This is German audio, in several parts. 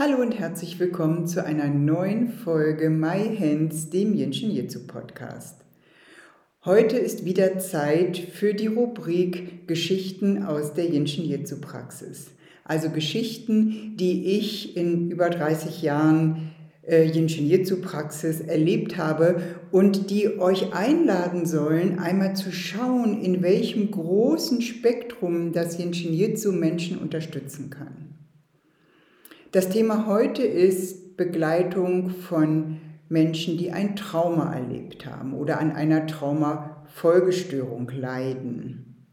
Hallo und herzlich willkommen zu einer neuen Folge My Hands, dem Jenschen Jitsu Podcast. Heute ist wieder Zeit für die Rubrik Geschichten aus der Jenschen Jitsu Praxis. Also Geschichten, die ich in über 30 Jahren äh, Jinshin Jitsu Praxis erlebt habe und die euch einladen sollen, einmal zu schauen, in welchem großen Spektrum das Jinshin Jitsu Menschen unterstützen kann. Das Thema heute ist Begleitung von Menschen, die ein Trauma erlebt haben oder an einer Traumafolgestörung leiden.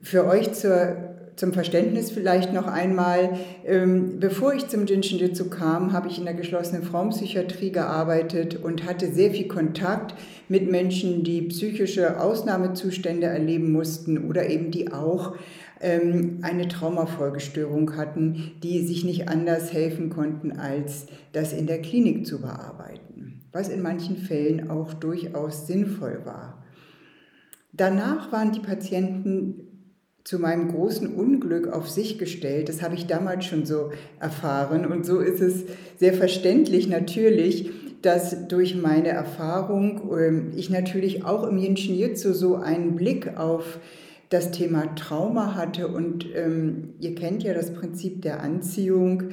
Für euch zur, zum Verständnis vielleicht noch einmal, ähm, bevor ich zum Jinshin Jitsu kam, habe ich in der geschlossenen Frauenpsychiatrie gearbeitet und hatte sehr viel Kontakt mit Menschen, die psychische Ausnahmezustände erleben mussten oder eben die auch ähm, eine Traumafolgestörung hatten, die sich nicht anders helfen konnten, als das in der Klinik zu bearbeiten, was in manchen Fällen auch durchaus sinnvoll war. Danach waren die Patienten zu meinem großen Unglück auf sich gestellt. Das habe ich damals schon so erfahren. Und so ist es sehr verständlich natürlich, dass durch meine Erfahrung ähm, ich natürlich auch im Yin Jitsu so einen Blick auf das Thema Trauma hatte und ähm, ihr kennt ja das Prinzip der Anziehung,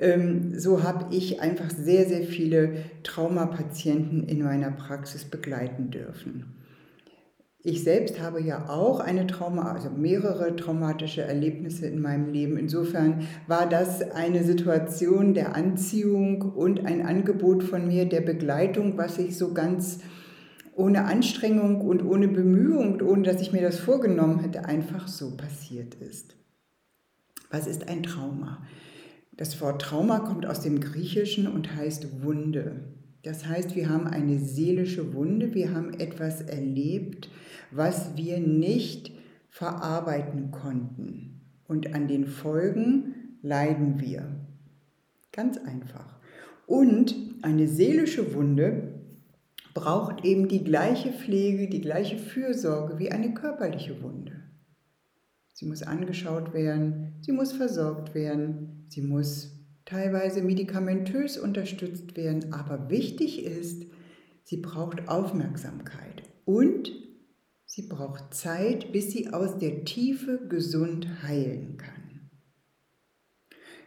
ähm, so habe ich einfach sehr, sehr viele Traumapatienten in meiner Praxis begleiten dürfen. Ich selbst habe ja auch eine Trauma, also mehrere traumatische Erlebnisse in meinem Leben. Insofern war das eine Situation der Anziehung und ein Angebot von mir der Begleitung, was ich so ganz ohne Anstrengung und ohne Bemühung, ohne dass ich mir das vorgenommen hätte, einfach so passiert ist. Was ist ein Trauma? Das Wort Trauma kommt aus dem Griechischen und heißt Wunde. Das heißt, wir haben eine seelische Wunde, wir haben etwas erlebt, was wir nicht verarbeiten konnten. Und an den Folgen leiden wir. Ganz einfach. Und eine seelische Wunde braucht eben die gleiche Pflege, die gleiche Fürsorge wie eine körperliche Wunde. Sie muss angeschaut werden, sie muss versorgt werden, sie muss teilweise medikamentös unterstützt werden, aber wichtig ist, sie braucht Aufmerksamkeit und sie braucht Zeit, bis sie aus der Tiefe gesund heilen kann.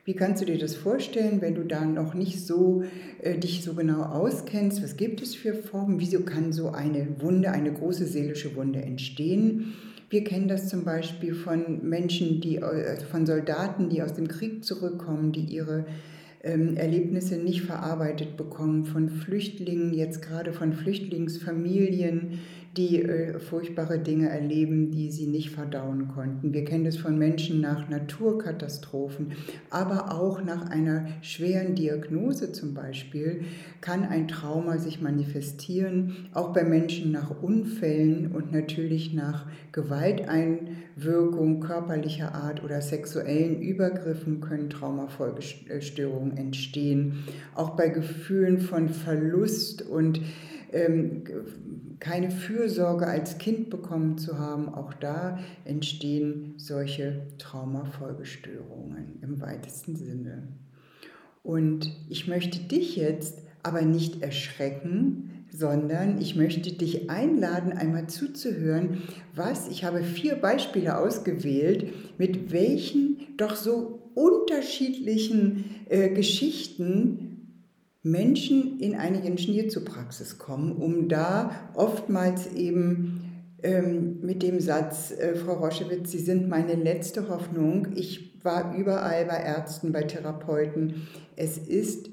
Wie kannst du dir das vorstellen, wenn du da noch nicht so äh, dich so genau auskennst? Was gibt es für Formen? Wieso kann so eine Wunde, eine große seelische Wunde entstehen? Wir kennen das zum Beispiel von Menschen, die, also von Soldaten, die aus dem Krieg zurückkommen, die ihre ähm, Erlebnisse nicht verarbeitet bekommen, von Flüchtlingen, jetzt gerade von Flüchtlingsfamilien, die äh, furchtbare Dinge erleben, die sie nicht verdauen konnten. Wir kennen das von Menschen nach Naturkatastrophen, aber auch nach einer schweren Diagnose zum Beispiel kann ein Trauma sich manifestieren, auch bei Menschen nach Unfällen und natürlich nach Gewalteinwirkung körperlicher Art oder sexuellen Übergriffen können Traumafolgestörungen entstehen. Auch bei Gefühlen von Verlust und keine Fürsorge als Kind bekommen zu haben, auch da entstehen solche Traumafolgestörungen im weitesten Sinne. Und ich möchte dich jetzt aber nicht erschrecken, sondern ich möchte dich einladen, einmal zuzuhören, was, ich habe vier Beispiele ausgewählt, mit welchen doch so unterschiedlichen äh, Geschichten Menschen in eine Jenschen-Jitsu-Praxis kommen, um da oftmals eben ähm, mit dem Satz, äh, Frau Roschewitz, Sie sind meine letzte Hoffnung. Ich war überall bei Ärzten, bei Therapeuten. Es ist,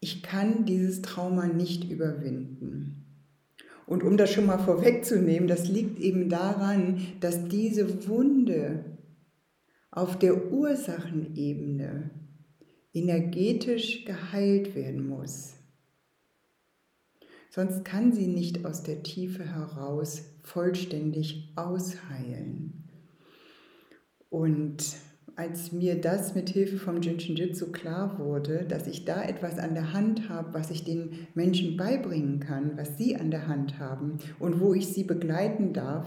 ich kann dieses Trauma nicht überwinden. Und um das schon mal vorwegzunehmen, das liegt eben daran, dass diese Wunde auf der Ursachenebene energetisch geheilt werden muss. sonst kann sie nicht aus der Tiefe heraus vollständig ausheilen. Und als mir das mit Hilfe vom Jinshinjutsu klar wurde, dass ich da etwas an der Hand habe, was ich den Menschen beibringen kann, was sie an der Hand haben und wo ich sie begleiten darf,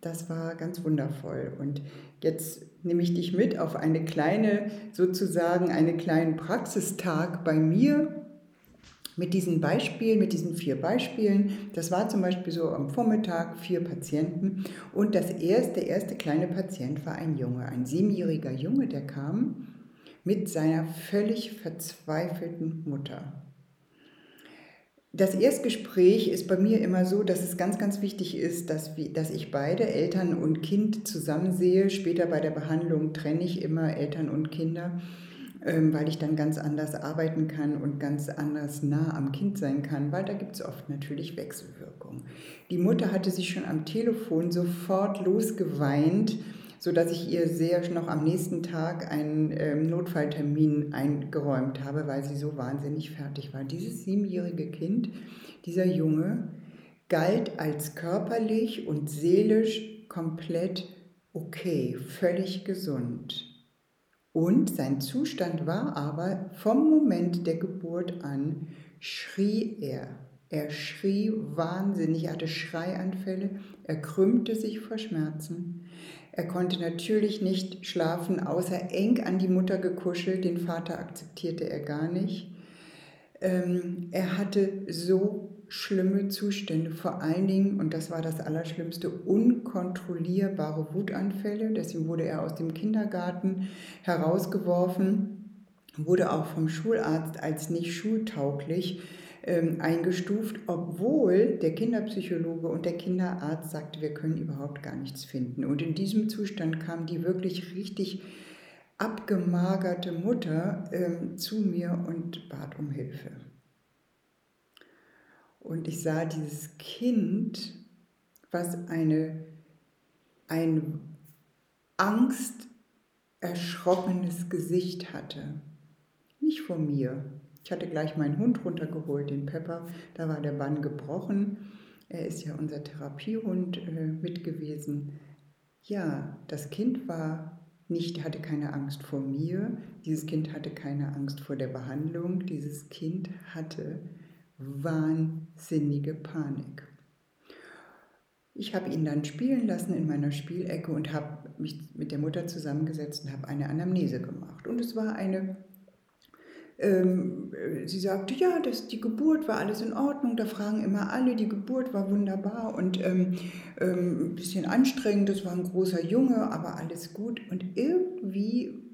das war ganz wundervoll. Und jetzt nehme ich dich mit auf eine kleine, sozusagen einen kleinen Praxistag bei mir mit diesen Beispielen, mit diesen vier Beispielen. Das war zum Beispiel so am Vormittag vier Patienten. Und das erste, erste kleine Patient war ein Junge, ein siebenjähriger Junge, der kam mit seiner völlig verzweifelten Mutter. Das Erstgespräch ist bei mir immer so, dass es ganz, ganz wichtig ist, dass, dass ich beide, Eltern und Kind, zusammen sehe. Später bei der Behandlung trenne ich immer Eltern und Kinder, ähm, weil ich dann ganz anders arbeiten kann und ganz anders nah am Kind sein kann, weil da gibt es oft natürlich Wechselwirkungen. Die Mutter hatte sich schon am Telefon sofort losgeweint sodass ich ihr sehr noch am nächsten Tag einen ähm, Notfalltermin eingeräumt habe, weil sie so wahnsinnig fertig war. Dieses siebenjährige Kind, dieser Junge, galt als körperlich und seelisch komplett okay, völlig gesund. Und sein Zustand war aber vom Moment der Geburt an, schrie er. Er schrie wahnsinnig, er hatte Schreianfälle, er krümmte sich vor Schmerzen. Er konnte natürlich nicht schlafen, außer eng an die Mutter gekuschelt. Den Vater akzeptierte er gar nicht. Ähm, er hatte so schlimme Zustände, vor allen Dingen, und das war das Allerschlimmste, unkontrollierbare Wutanfälle. Deswegen wurde er aus dem Kindergarten herausgeworfen, wurde auch vom Schularzt als nicht schultauglich eingestuft, obwohl der Kinderpsychologe und der Kinderarzt sagte, wir können überhaupt gar nichts finden. Und in diesem Zustand kam die wirklich richtig abgemagerte Mutter ähm, zu mir und bat um Hilfe. Und ich sah dieses Kind, was eine, ein angsterschrockenes Gesicht hatte. Nicht vor mir, ich hatte gleich meinen Hund runtergeholt, den Pepper. Da war der Bann gebrochen. Er ist ja unser Therapiehund äh, mit gewesen. Ja, das Kind war nicht, hatte keine Angst vor mir. Dieses Kind hatte keine Angst vor der Behandlung. Dieses Kind hatte wahnsinnige Panik. Ich habe ihn dann spielen lassen in meiner Spielecke und habe mich mit der Mutter zusammengesetzt und habe eine Anamnese gemacht. Und es war eine ähm, sie sagte, ja, das, die Geburt war alles in Ordnung, da fragen immer alle, die Geburt war wunderbar und ähm, ähm, ein bisschen anstrengend, das war ein großer Junge, aber alles gut. Und irgendwie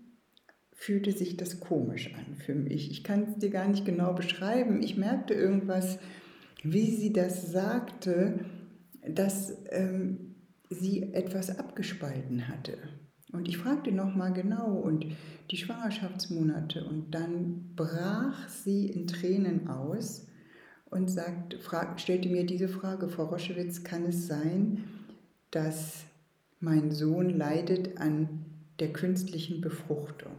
fühlte sich das komisch an für mich. Ich kann es dir gar nicht genau beschreiben. Ich merkte irgendwas, wie sie das sagte, dass ähm, sie etwas abgespalten hatte. Und ich fragte nochmal genau und die Schwangerschaftsmonate und dann brach sie in Tränen aus und sagt, frag, stellte mir diese Frage, Frau Roschewitz, kann es sein, dass mein Sohn leidet an der künstlichen Befruchtung?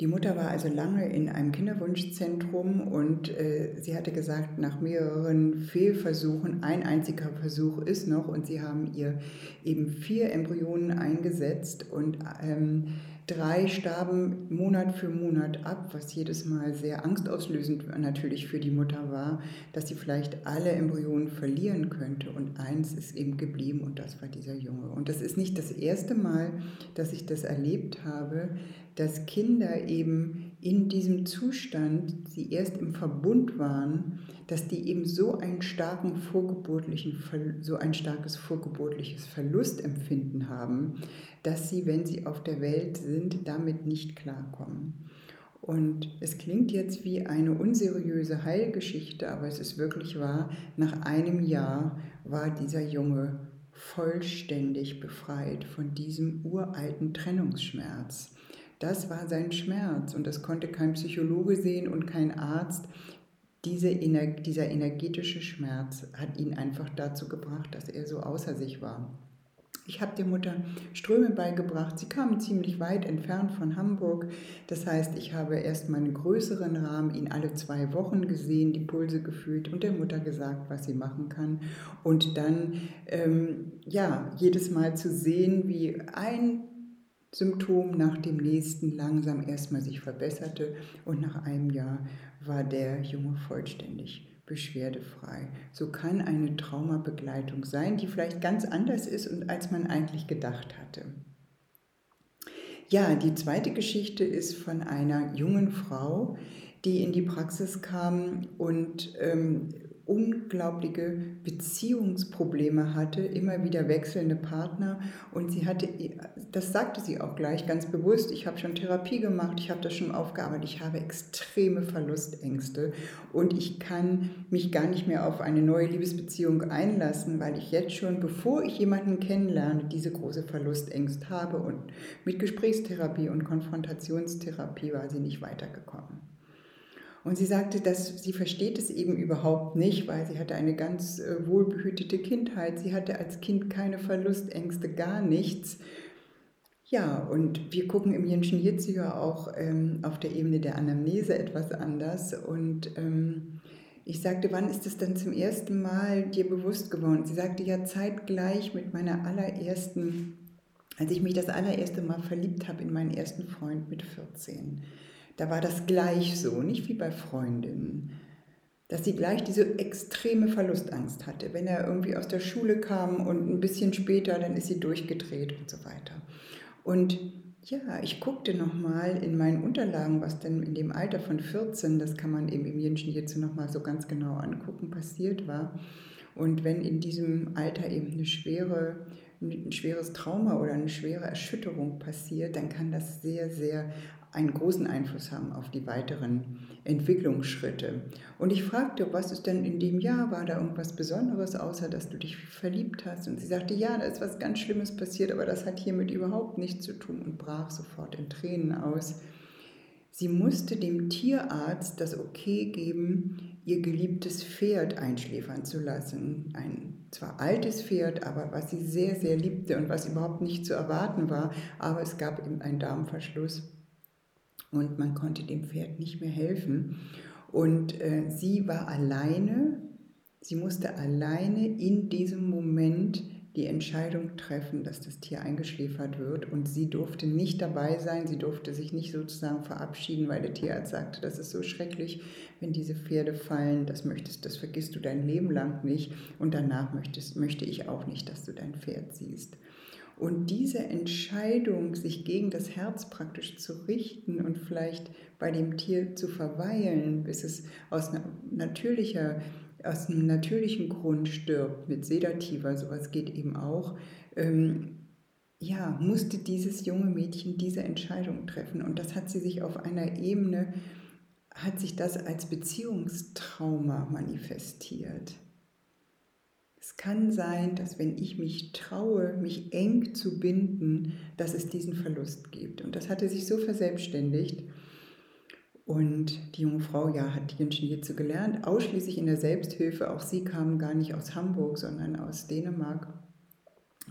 Die Mutter war also lange in einem Kinderwunschzentrum und äh, sie hatte gesagt, nach mehreren Fehlversuchen, ein einziger Versuch ist noch und sie haben ihr eben vier Embryonen eingesetzt und ähm, drei starben Monat für Monat ab, was jedes Mal sehr angstauslösend natürlich für die Mutter war, dass sie vielleicht alle Embryonen verlieren könnte. Und eins ist eben geblieben und das war dieser Junge. Und das ist nicht das erste Mal, dass ich das erlebt habe, dass Kinder eben in diesem Zustand, sie erst im Verbund waren, dass die eben so einen starken vorgeburtlichen, so ein starkes vorgeburtliches Verlustempfinden haben, dass sie, wenn sie auf der Welt sind, damit nicht klarkommen. Und es klingt jetzt wie eine unseriöse Heilgeschichte, aber es ist wirklich wahr, nach einem Jahr war dieser Junge vollständig befreit von diesem uralten Trennungsschmerz. Das war sein Schmerz und das konnte kein Psychologe sehen und kein Arzt. Diese, dieser energetische Schmerz hat ihn einfach dazu gebracht, dass er so außer sich war. Ich habe der Mutter Ströme beigebracht. Sie kamen ziemlich weit entfernt von Hamburg. Das heißt, ich habe erst mal einen größeren Rahmen, ihn alle zwei Wochen gesehen, die Pulse gefühlt und der Mutter gesagt, was sie machen kann. Und dann, ähm, ja, jedes Mal zu sehen, wie ein Symptom nach dem nächsten langsam erstmal sich verbesserte und nach einem Jahr war der Junge vollständig beschwerdefrei. So kann eine Traumabegleitung sein, die vielleicht ganz anders ist und als man eigentlich gedacht hatte. Ja, die zweite Geschichte ist von einer jungen Frau, die in die Praxis kam und ähm, unglaubliche Beziehungsprobleme hatte, immer wieder wechselnde Partner. Und sie hatte, das sagte sie auch gleich ganz bewusst, ich habe schon Therapie gemacht, ich habe das schon aufgearbeitet, ich habe extreme Verlustängste. Und ich kann mich gar nicht mehr auf eine neue Liebesbeziehung einlassen, weil ich jetzt schon, bevor ich jemanden kennenlerne, diese große Verlustängste habe. Und mit Gesprächstherapie und Konfrontationstherapie war sie nicht weitergekommen. Und sie sagte, dass sie versteht es eben überhaupt nicht, weil sie hatte eine ganz äh, wohlbehütete Kindheit. Sie hatte als Kind keine Verlustängste, gar nichts. Ja, und wir gucken im Jenschen ja auch ähm, auf der Ebene der Anamnese etwas anders. Und ähm, ich sagte, wann ist es dann zum ersten Mal dir bewusst geworden? Sie sagte, ja, zeitgleich mit meiner allerersten, als ich mich das allererste Mal verliebt habe in meinen ersten Freund mit 14. Da war das gleich so, nicht wie bei Freundinnen, dass sie gleich diese extreme Verlustangst hatte. Wenn er irgendwie aus der Schule kam und ein bisschen später, dann ist sie durchgedreht und so weiter. Und ja, ich guckte nochmal in meinen Unterlagen, was denn in dem Alter von 14, das kann man eben im Jenschen hierzu nochmal so ganz genau angucken, passiert war. Und wenn in diesem Alter eben eine schwere, ein schweres Trauma oder eine schwere Erschütterung passiert, dann kann das sehr, sehr einen großen Einfluss haben auf die weiteren Entwicklungsschritte. Und ich fragte, was ist denn in dem Jahr? War da irgendwas Besonderes, außer dass du dich verliebt hast? Und sie sagte, ja, da ist was ganz Schlimmes passiert, aber das hat hiermit überhaupt nichts zu tun und brach sofort in Tränen aus. Sie musste dem Tierarzt das Okay geben, ihr geliebtes Pferd einschläfern zu lassen. Ein zwar altes Pferd, aber was sie sehr, sehr liebte und was überhaupt nicht zu erwarten war, aber es gab eben einen Darmverschluss und man konnte dem Pferd nicht mehr helfen. Und äh, sie war alleine, sie musste alleine in diesem Moment die Entscheidung treffen, dass das Tier eingeschläfert wird und sie durfte nicht dabei sein, sie durfte sich nicht sozusagen verabschieden, weil der Tierarzt sagte, das ist so schrecklich, wenn diese Pferde fallen, das möchtest, das vergisst du dein Leben lang nicht und danach möchtest, möchte ich auch nicht, dass du dein Pferd siehst. Und diese Entscheidung, sich gegen das Herz praktisch zu richten und vielleicht bei dem Tier zu verweilen, bis es aus natürlicher aus einem natürlichen Grund stirbt, mit Sedativa, sowas geht eben auch, ähm, ja, musste dieses junge Mädchen diese Entscheidung treffen. Und das hat sie sich auf einer Ebene, hat sich das als Beziehungstrauma manifestiert. Es kann sein, dass wenn ich mich traue, mich eng zu binden, dass es diesen Verlust gibt. Und das hatte sich so verselbstständigt. Und die junge Frau, ja, hat die Jitsu gelernt, ausschließlich in der Selbsthilfe. Auch sie kam gar nicht aus Hamburg, sondern aus Dänemark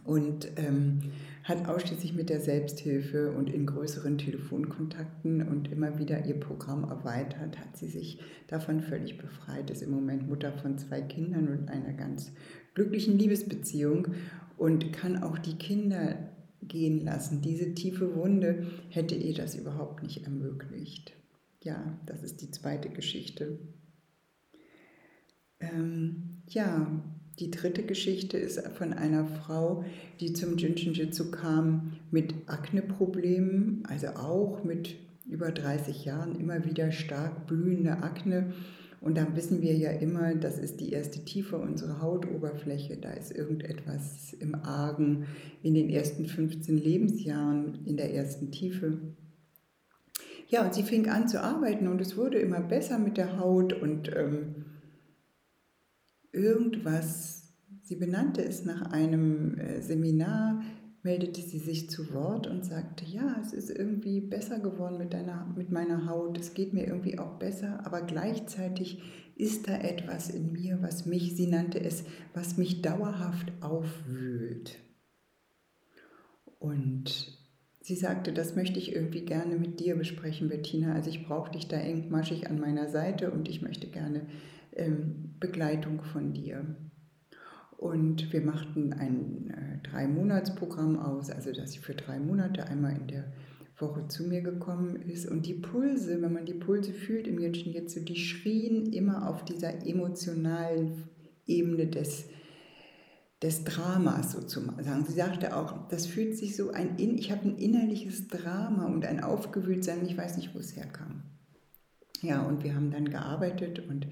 und ähm, hat ausschließlich mit der Selbsthilfe und in größeren Telefonkontakten und immer wieder ihr Programm erweitert, hat sie sich davon völlig befreit, ist im Moment Mutter von zwei Kindern und einer ganz glücklichen Liebesbeziehung und kann auch die Kinder gehen lassen. Diese tiefe Wunde hätte ihr das überhaupt nicht ermöglicht. Ja, das ist die zweite Geschichte. Ähm, ja, die dritte Geschichte ist von einer Frau, die zum Jinshin Jitsu kam mit Akneproblemen, also auch mit über 30 Jahren immer wieder stark blühende Akne. Und dann wissen wir ja immer, das ist die erste Tiefe unserer Hautoberfläche. Da ist irgendetwas im Argen in den ersten 15 Lebensjahren, in der ersten Tiefe. Ja, und sie fing an zu arbeiten und es wurde immer besser mit der Haut und ähm, irgendwas, sie benannte es nach einem äh, Seminar, meldete sie sich zu Wort und sagte, ja, es ist irgendwie besser geworden mit, deiner, mit meiner Haut, es geht mir irgendwie auch besser, aber gleichzeitig ist da etwas in mir, was mich, sie nannte es, was mich dauerhaft aufwühlt. Und sie sagte, das möchte ich irgendwie gerne mit dir besprechen, Bettina. Also ich brauche dich da engmaschig an meiner Seite und ich möchte gerne ähm, Begleitung von dir. Und wir machten ein äh, Drei-Monats-Programm aus, also dass sie für drei Monate einmal in der Woche zu mir gekommen ist. Und die Pulse, wenn man die Pulse fühlt im Jenschen jetzt so, die schrien immer auf dieser emotionalen Ebene des, des Dramas sozusagen. Sie sagte auch, das fühlt sich so ein, ich habe ein innerliches Drama und ein Aufgewühltsein, ich weiß nicht, wo es herkam. Ja, und wir haben dann gearbeitet und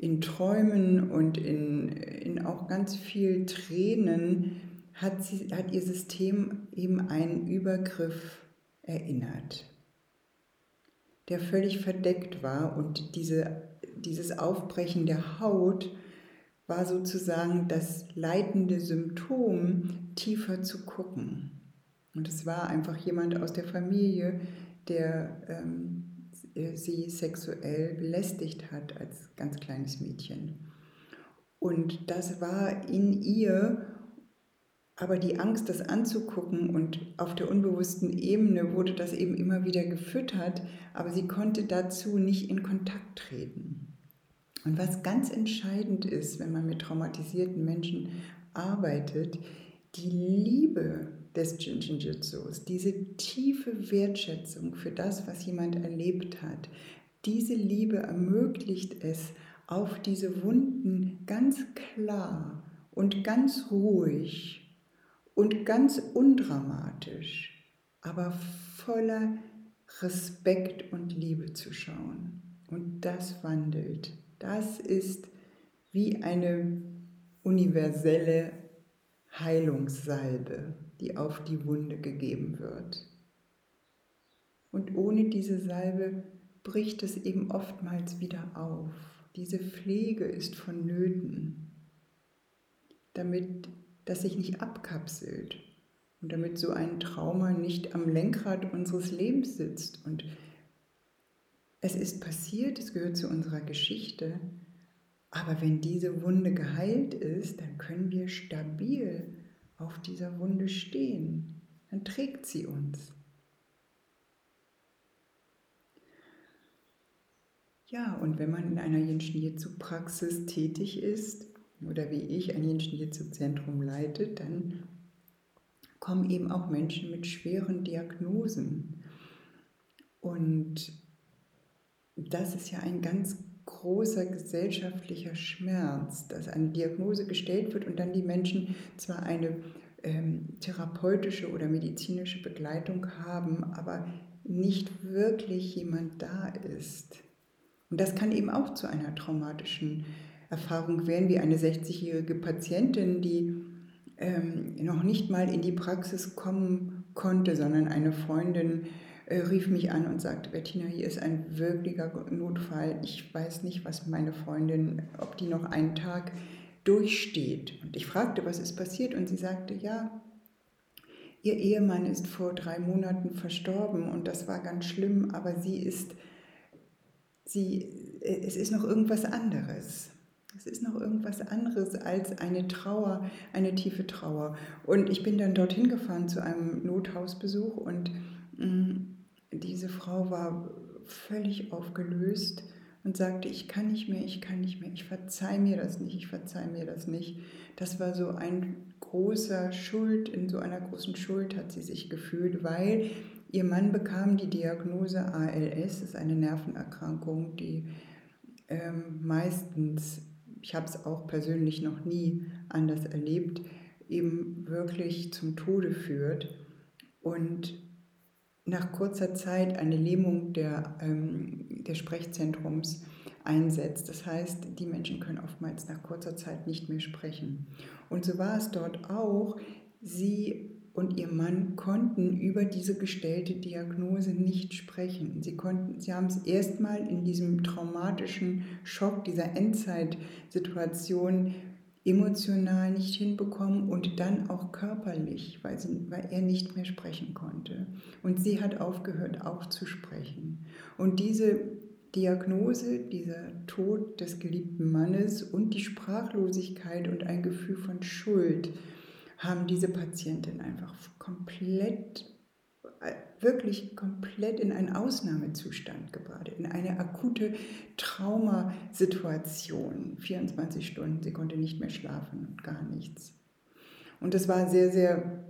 in Träumen und in, in auch ganz viel Tränen hat, sie, hat ihr System eben einen Übergriff erinnert, der völlig verdeckt war und diese, dieses Aufbrechen der Haut war sozusagen das leitende Symptom, tiefer zu gucken. Und es war einfach jemand aus der Familie, der ähm, sie sexuell belästigt hat als ganz kleines Mädchen. Und das war in ihr, aber die Angst, das anzugucken und auf der unbewussten Ebene wurde das eben immer wieder gefüttert, aber sie konnte dazu nicht in Kontakt treten. Und was ganz entscheidend ist, wenn man mit traumatisierten Menschen arbeitet, die Liebe des Jinjitsus, diese tiefe Wertschätzung für das, was jemand erlebt hat, diese Liebe ermöglicht es, auf diese Wunden ganz klar und ganz ruhig und ganz undramatisch, aber voller Respekt und Liebe zu schauen. Und das wandelt. Das ist wie eine universelle Heilungssalbe, die auf die Wunde gegeben wird. Und ohne diese Salbe bricht es eben oftmals wieder auf. Diese Pflege ist vonnöten, damit das sich nicht abkapselt und damit so ein Trauma nicht am Lenkrad unseres Lebens sitzt. Und es ist passiert, es gehört zu unserer Geschichte, aber wenn diese Wunde geheilt ist, dann können wir stabil auf dieser Wunde stehen. Dann trägt sie uns. Ja, und wenn man in einer Yin-Shin-Jitsu-Praxis tätig ist oder wie ich ein Yin-Shin-Jitsu-Zentrum leitet, dann kommen eben auch Menschen mit schweren Diagnosen. Und das ist ja ein ganz großer gesellschaftlicher Schmerz, dass eine Diagnose gestellt wird und dann die Menschen zwar eine ähm, therapeutische oder medizinische Begleitung haben, aber nicht wirklich jemand da ist. Und das kann eben auch zu einer traumatischen Erfahrung werden, wie eine 60-jährige Patientin, die ähm, noch nicht mal in die Praxis kommen konnte, sondern eine Freundin rief mich an und sagte, Bettina, hier ist ein wirklicher Notfall. Ich weiß nicht, was meine Freundin, ob die noch einen Tag durchsteht. Und ich fragte, was ist passiert? Und sie sagte, ja, ihr Ehemann ist vor drei Monaten verstorben und das war ganz schlimm, aber sie ist, sie, äh, es ist noch irgendwas anderes. Es ist noch irgendwas anderes als eine Trauer, eine tiefe Trauer. Und ich bin dann dorthin gefahren zu einem Nothausbesuch und mm, diese Frau war völlig aufgelöst und sagte, ich kann nicht mehr, ich kann nicht mehr, ich verzeih mir das nicht, ich verzeih mir das nicht. Das war so ein großer Schuld, in so einer großen Schuld hat sie sich gefühlt, weil ihr Mann bekam die Diagnose ALS, ist eine Nervenerkrankung, die ähm, meistens, ich habe es auch persönlich noch nie anders erlebt, eben wirklich zum Tode führt. Und nach kurzer Zeit eine Lähmung der, ähm, des Sprechzentrums einsetzt. Das heißt, die Menschen können oftmals nach kurzer Zeit nicht mehr sprechen. Und so war es dort auch. Sie und ihr Mann konnten über diese gestellte Diagnose nicht sprechen. Sie, konnten, sie haben es erstmal in diesem traumatischen Schock, dieser Endzeitsituation emotional nicht hinbekommen und dann auch körperlich, weil, sie, weil er nicht mehr sprechen konnte. Und sie hat aufgehört, auch zu sprechen. Und diese Diagnose, dieser Tod des geliebten Mannes und die Sprachlosigkeit und ein Gefühl von Schuld haben diese Patientin einfach komplett, wirklich komplett in einen Ausnahmezustand gebracht, in eine akute Traumasituation. 24 Stunden, sie konnte nicht mehr schlafen und gar nichts. Und das war sehr, sehr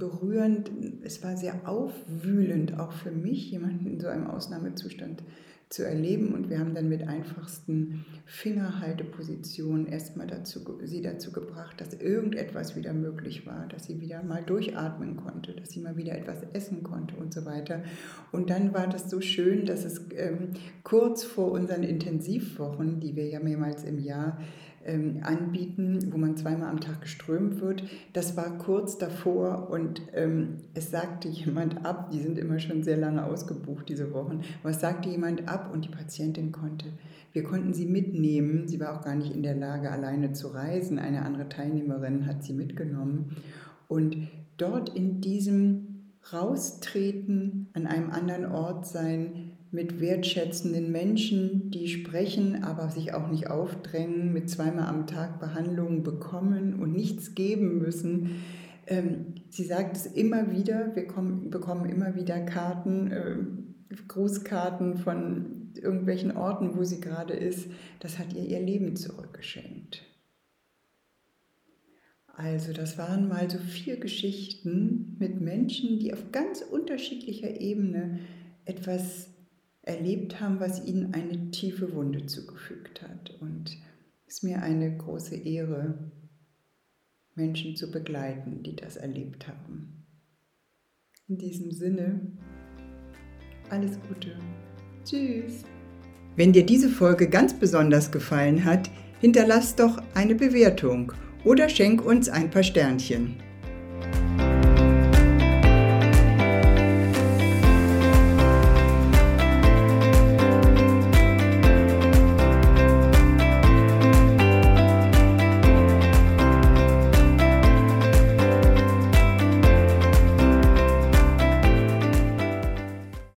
berührend, es war sehr aufwühlend, auch für mich, jemanden in so einem Ausnahmezustand zu erleben. Und wir haben dann mit einfachsten Fingerhaltepositionen erstmal dazu, sie dazu gebracht, dass irgendetwas wieder möglich war, dass sie wieder mal durchatmen konnte, dass sie mal wieder etwas essen konnte und so weiter. Und dann war das so schön, dass es ähm, kurz vor unseren Intensivwochen, die wir ja mehrmals im Jahr ähm, anbieten, wo man zweimal am Tag geströmt wird. Das war kurz davor und ähm, es sagte jemand ab, die sind immer schon sehr lange ausgebucht diese Wochen, aber es sagte jemand ab und die Patientin konnte. Wir konnten sie mitnehmen. Sie war auch gar nicht in der Lage, alleine zu reisen. Eine andere Teilnehmerin hat sie mitgenommen. Und dort in diesem Raustreten, an einem anderen Ort sein, mit wertschätzenden Menschen, die sprechen, aber sich auch nicht aufdrängen, mit zweimal am Tag Behandlungen bekommen und nichts geben müssen. Ähm, sie sagt es immer wieder, wir kommen, bekommen immer wieder Karten, äh, Grußkarten von irgendwelchen Orten, wo sie gerade ist. Das hat ihr ihr Leben zurückgeschenkt. Also das waren mal so vier Geschichten mit Menschen, die auf ganz unterschiedlicher Ebene etwas erlebt haben, was ihnen eine tiefe Wunde zugefügt hat. Und es ist mir eine große Ehre, Menschen zu begleiten, die das erlebt haben. In diesem Sinne, alles Gute. Tschüss. Wenn dir diese Folge ganz besonders gefallen hat, hinterlass doch eine Bewertung oder schenk uns ein paar Sternchen.